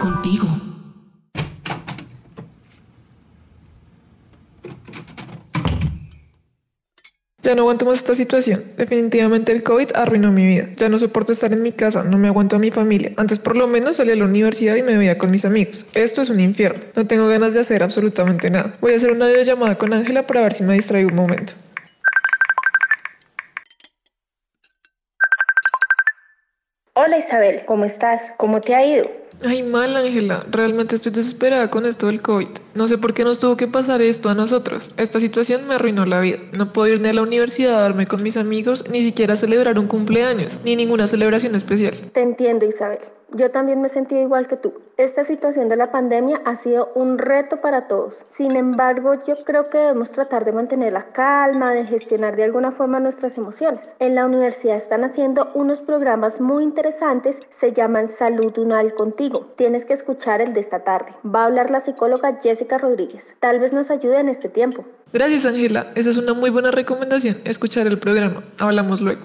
Contigo. Ya no aguanto más esta situación. Definitivamente el COVID arruinó mi vida. Ya no soporto estar en mi casa, no me aguanto a mi familia. Antes por lo menos salía a la universidad y me veía con mis amigos. Esto es un infierno. No tengo ganas de hacer absolutamente nada. Voy a hacer una videollamada con Ángela para ver si me distraigo un momento. Hola Isabel, ¿cómo estás? ¿Cómo te ha ido? Ay, mal Ángela, realmente estoy desesperada con esto del COVID. No sé por qué nos tuvo que pasar esto a nosotros. Esta situación me arruinó la vida. No puedo ir ni a la universidad a darme con mis amigos, ni siquiera celebrar un cumpleaños, ni ninguna celebración especial. Te entiendo Isabel. Yo también me sentido igual que tú. Esta situación de la pandemia ha sido un reto para todos. Sin embargo, yo creo que debemos tratar de mantener la calma, de gestionar de alguna forma nuestras emociones. En la universidad están haciendo unos programas muy interesantes, se llaman Salud Unal Contigo. Tienes que escuchar el de esta tarde. Va a hablar la psicóloga Jessica Rodríguez. Tal vez nos ayude en este tiempo. Gracias Ángela, esa es una muy buena recomendación, escuchar el programa. Hablamos luego.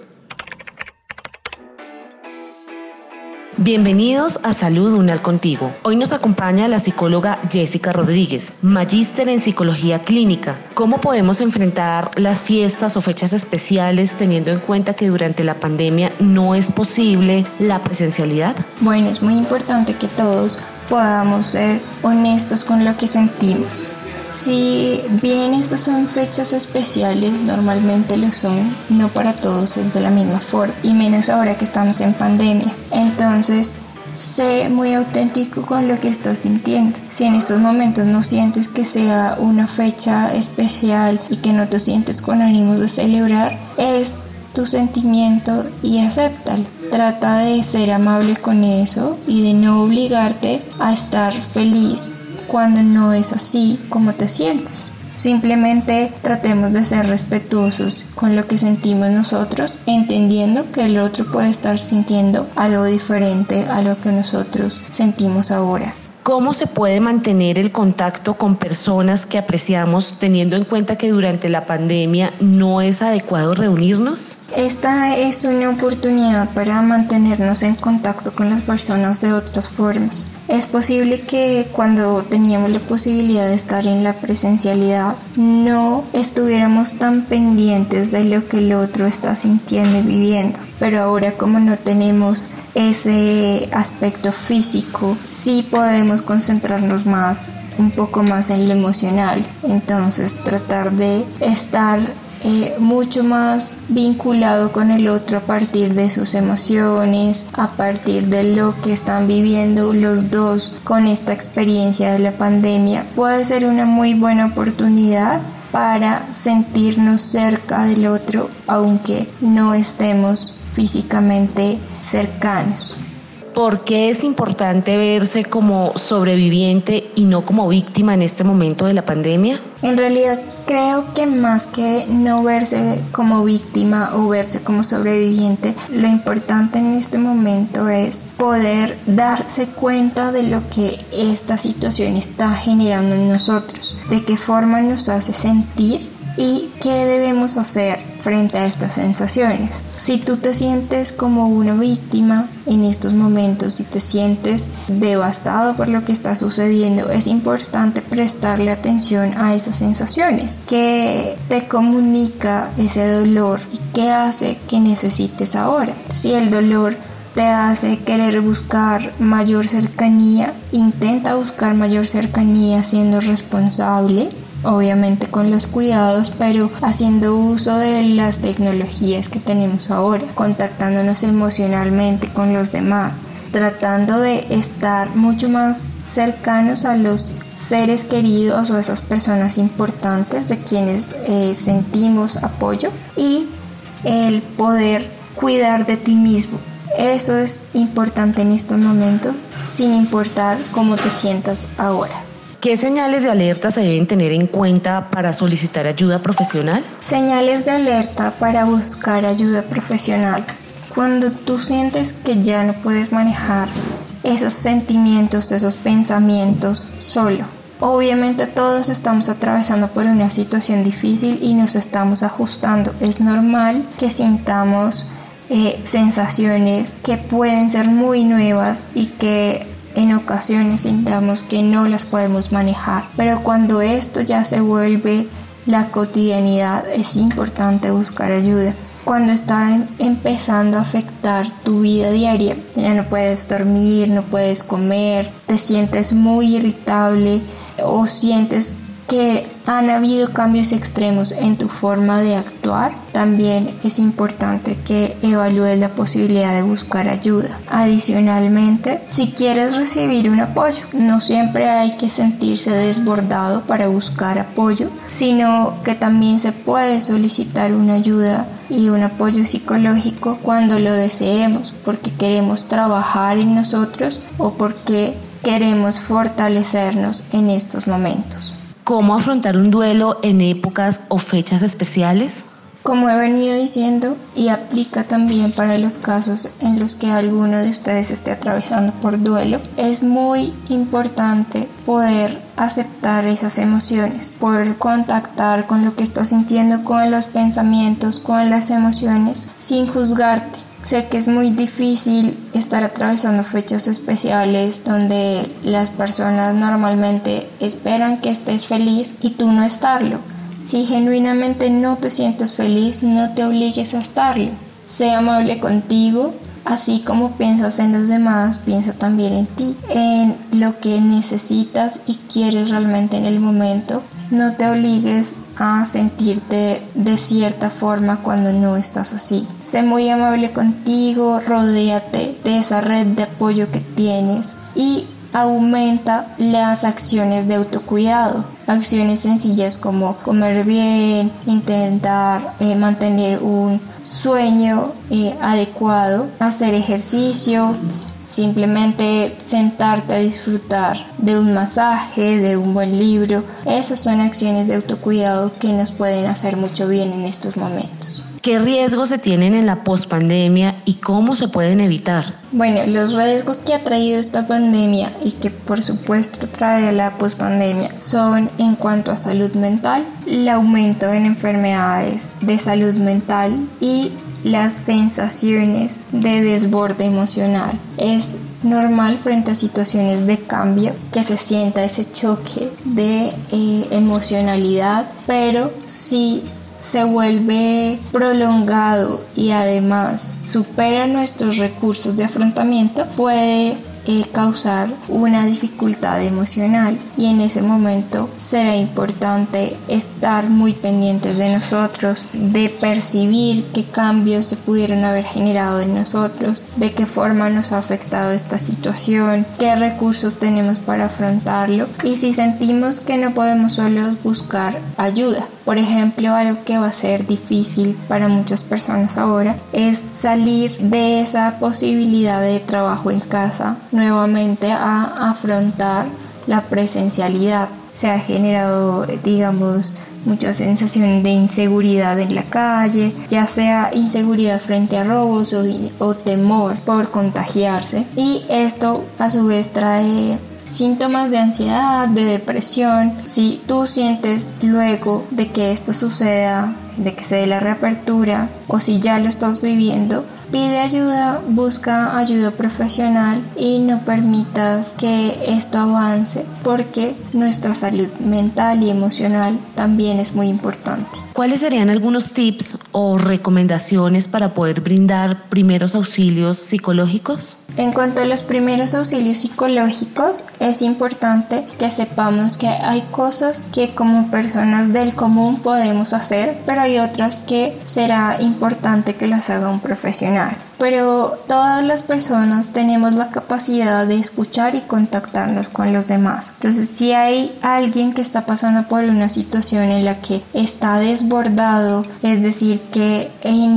Bienvenidos a Salud Unal Contigo. Hoy nos acompaña la psicóloga Jessica Rodríguez, magíster en psicología clínica. ¿Cómo podemos enfrentar las fiestas o fechas especiales teniendo en cuenta que durante la pandemia no es posible la presencialidad? Bueno, es muy importante que todos podamos ser honestos con lo que sentimos. Si bien estas son fechas especiales, normalmente lo son, no para todos es de la misma forma, y menos ahora que estamos en pandemia. Entonces, sé muy auténtico con lo que estás sintiendo. Si en estos momentos no sientes que sea una fecha especial y que no te sientes con ánimos de celebrar, es tu sentimiento y acéptalo. Trata de ser amable con eso y de no obligarte a estar feliz cuando no es así como te sientes. Simplemente tratemos de ser respetuosos con lo que sentimos nosotros, entendiendo que el otro puede estar sintiendo algo diferente a lo que nosotros sentimos ahora. ¿Cómo se puede mantener el contacto con personas que apreciamos teniendo en cuenta que durante la pandemia no es adecuado reunirnos? Esta es una oportunidad para mantenernos en contacto con las personas de otras formas. Es posible que cuando teníamos la posibilidad de estar en la presencialidad no estuviéramos tan pendientes de lo que el otro está sintiendo y viviendo. Pero ahora como no tenemos ese aspecto físico, sí podemos concentrarnos más, un poco más en lo emocional. Entonces tratar de estar eh, mucho más vinculado con el otro a partir de sus emociones, a partir de lo que están viviendo los dos con esta experiencia de la pandemia, puede ser una muy buena oportunidad para sentirnos cerca del otro aunque no estemos físicamente cercanos. ¿Por qué es importante verse como sobreviviente y no como víctima en este momento de la pandemia? En realidad creo que más que no verse como víctima o verse como sobreviviente, lo importante en este momento es poder darse cuenta de lo que esta situación está generando en nosotros, de qué forma nos hace sentir y qué debemos hacer frente a estas sensaciones. Si tú te sientes como una víctima en estos momentos, si te sientes devastado por lo que está sucediendo, es importante prestarle atención a esas sensaciones. ¿Qué te comunica ese dolor y qué hace que necesites ahora? Si el dolor te hace querer buscar mayor cercanía, intenta buscar mayor cercanía siendo responsable obviamente con los cuidados, pero haciendo uso de las tecnologías que tenemos ahora, contactándonos emocionalmente con los demás, tratando de estar mucho más cercanos a los seres queridos o esas personas importantes de quienes eh, sentimos apoyo y el poder cuidar de ti mismo. Eso es importante en este momento, sin importar cómo te sientas ahora. ¿Qué señales de alerta se deben tener en cuenta para solicitar ayuda profesional? Señales de alerta para buscar ayuda profesional. Cuando tú sientes que ya no puedes manejar esos sentimientos, esos pensamientos solo. Obviamente todos estamos atravesando por una situación difícil y nos estamos ajustando. Es normal que sintamos eh, sensaciones que pueden ser muy nuevas y que en ocasiones sintamos que no las podemos manejar. Pero cuando esto ya se vuelve la cotidianidad es importante buscar ayuda cuando está em, empezando a afectar tu vida diaria. Ya no puedes dormir, no puedes comer, te sientes muy irritable o sientes que han habido cambios extremos en tu forma de actuar, también es importante que evalúes la posibilidad de buscar ayuda. Adicionalmente, si quieres recibir un apoyo, no siempre hay que sentirse desbordado para buscar apoyo, sino que también se puede solicitar una ayuda y un apoyo psicológico cuando lo deseemos, porque queremos trabajar en nosotros o porque queremos fortalecernos en estos momentos. ¿Cómo afrontar un duelo en épocas o fechas especiales? Como he venido diciendo, y aplica también para los casos en los que alguno de ustedes esté atravesando por duelo, es muy importante poder aceptar esas emociones, poder contactar con lo que estás sintiendo, con los pensamientos, con las emociones, sin juzgarte. Sé que es muy difícil estar atravesando fechas especiales donde las personas normalmente esperan que estés feliz y tú no estarlo. Si genuinamente no te sientes feliz, no te obligues a estarlo. Sé amable contigo, así como piensas en los demás, piensa también en ti, en lo que necesitas y quieres realmente en el momento. No te obligues a sentirte de cierta forma cuando no estás así. Sé muy amable contigo, rodéate de esa red de apoyo que tienes y aumenta las acciones de autocuidado. Acciones sencillas como comer bien, intentar eh, mantener un sueño eh, adecuado, hacer ejercicio, simplemente sentarte a disfrutar de un masaje, de un buen libro. Esas son acciones de autocuidado que nos pueden hacer mucho bien en estos momentos. ¿Qué riesgos se tienen en la pospandemia y cómo se pueden evitar? Bueno, los riesgos que ha traído esta pandemia y que por supuesto traerá la pospandemia son en cuanto a salud mental, el aumento en enfermedades de salud mental y las sensaciones de desborde emocional. Es normal frente a situaciones de cambio que se sienta ese choque de eh, emocionalidad, pero si se vuelve prolongado y además supera nuestros recursos de afrontamiento, puede causar una dificultad emocional y en ese momento será importante estar muy pendientes de nosotros, de percibir qué cambios se pudieron haber generado en nosotros, de qué forma nos ha afectado esta situación, qué recursos tenemos para afrontarlo y si sentimos que no podemos solo buscar ayuda. Por ejemplo, algo que va a ser difícil para muchas personas ahora es salir de esa posibilidad de trabajo en casa nuevamente a afrontar la presencialidad. Se ha generado, digamos, mucha sensación de inseguridad en la calle, ya sea inseguridad frente a robos o, o, temor por contagiarse. Y esto a su vez trae síntomas de ansiedad, de depresión. Si tú sientes luego de que esto suceda, de que se dé la reapertura, o si ya lo estás viviendo, Pide ayuda, busca ayuda profesional y no permitas que esto avance porque nuestra salud mental y emocional también es muy importante. ¿Cuáles serían algunos tips o recomendaciones para poder brindar primeros auxilios psicológicos? En cuanto a los primeros auxilios psicológicos, es importante que sepamos que hay cosas que como personas del común podemos hacer, pero hay otras que será importante que las haga un profesional. Pero todas las personas tenemos la capacidad de escuchar y contactarnos con los demás. Entonces, si hay alguien que está pasando por una situación en la que está desbordado, es decir, que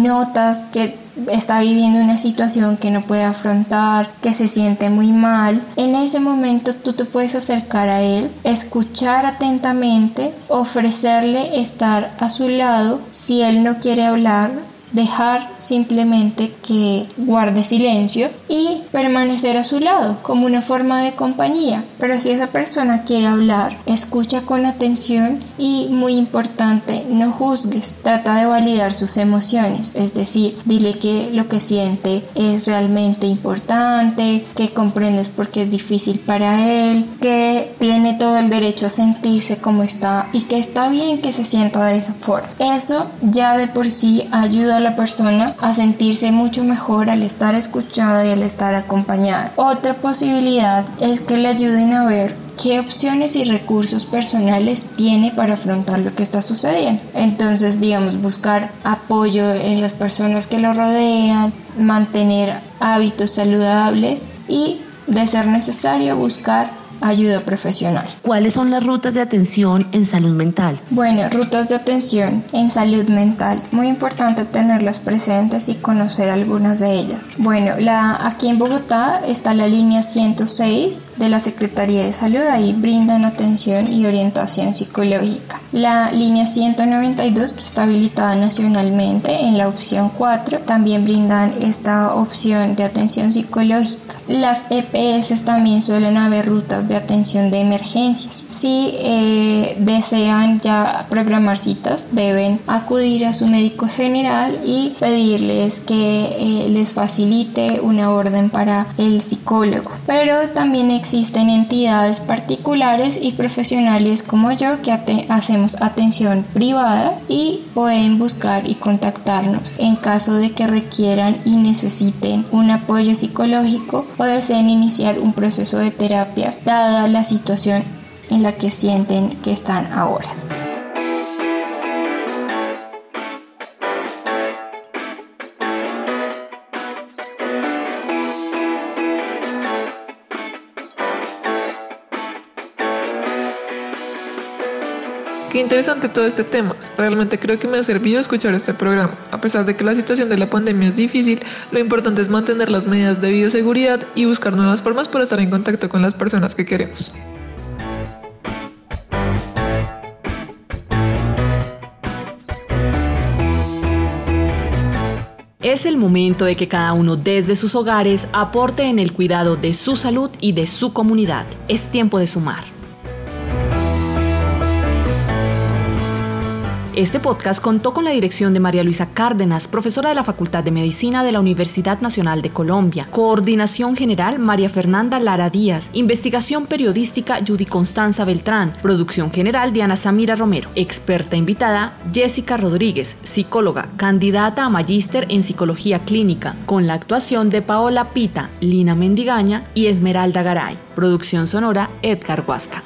notas que está viviendo una situación que no puede afrontar, que se siente muy mal, en ese momento tú te puedes acercar a él, escuchar atentamente, ofrecerle estar a su lado. Si él no quiere hablar, dejar simplemente que guarde silencio y permanecer a su lado como una forma de compañía. Pero si esa persona quiere hablar, escucha con atención y muy importante, no juzgues, trata de validar sus emociones, es decir, dile que lo que siente es realmente importante, que comprendes porque es difícil para él, que tiene todo el derecho a sentirse como está y que está bien que se sienta de esa forma. Eso ya de por sí ayuda a la persona a sentirse mucho mejor al estar escuchada y al estar acompañada. Otra posibilidad es que le ayuden a ver qué opciones y recursos personales tiene para afrontar lo que está sucediendo. Entonces, digamos, buscar apoyo en las personas que lo rodean, mantener hábitos saludables y, de ser necesario, buscar ayuda profesional. ¿Cuáles son las rutas de atención en salud mental? Bueno, rutas de atención en salud mental. Muy importante tenerlas presentes y conocer algunas de ellas. Bueno, la, aquí en Bogotá está la línea 106 de la Secretaría de Salud. Ahí brindan atención y orientación psicológica. La línea 192 que está habilitada nacionalmente en la opción 4 también brindan esta opción de atención psicológica. Las EPS también suelen haber rutas de atención de emergencias. Si eh, desean ya programar citas, deben acudir a su médico general y pedirles que eh, les facilite una orden para el psicólogo. Pero también existen entidades particulares y profesionales como yo que hacemos atención privada y pueden buscar y contactarnos en caso de que requieran y necesiten un apoyo psicológico o deseen iniciar un proceso de terapia la situación en la que sienten que están ahora. Qué interesante todo este tema. Realmente creo que me ha servido escuchar este programa. A pesar de que la situación de la pandemia es difícil, lo importante es mantener las medidas de bioseguridad y buscar nuevas formas para estar en contacto con las personas que queremos. Es el momento de que cada uno desde sus hogares aporte en el cuidado de su salud y de su comunidad. Es tiempo de sumar. Este podcast contó con la dirección de María Luisa Cárdenas, profesora de la Facultad de Medicina de la Universidad Nacional de Colombia. Coordinación general María Fernanda Lara Díaz. Investigación periodística Judy Constanza Beltrán. Producción general Diana Samira Romero. Experta invitada Jessica Rodríguez, psicóloga, candidata a magíster en psicología clínica, con la actuación de Paola Pita, Lina Mendigaña y Esmeralda Garay. Producción sonora Edgar Huasca.